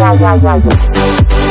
Wow, wow, wow, wow.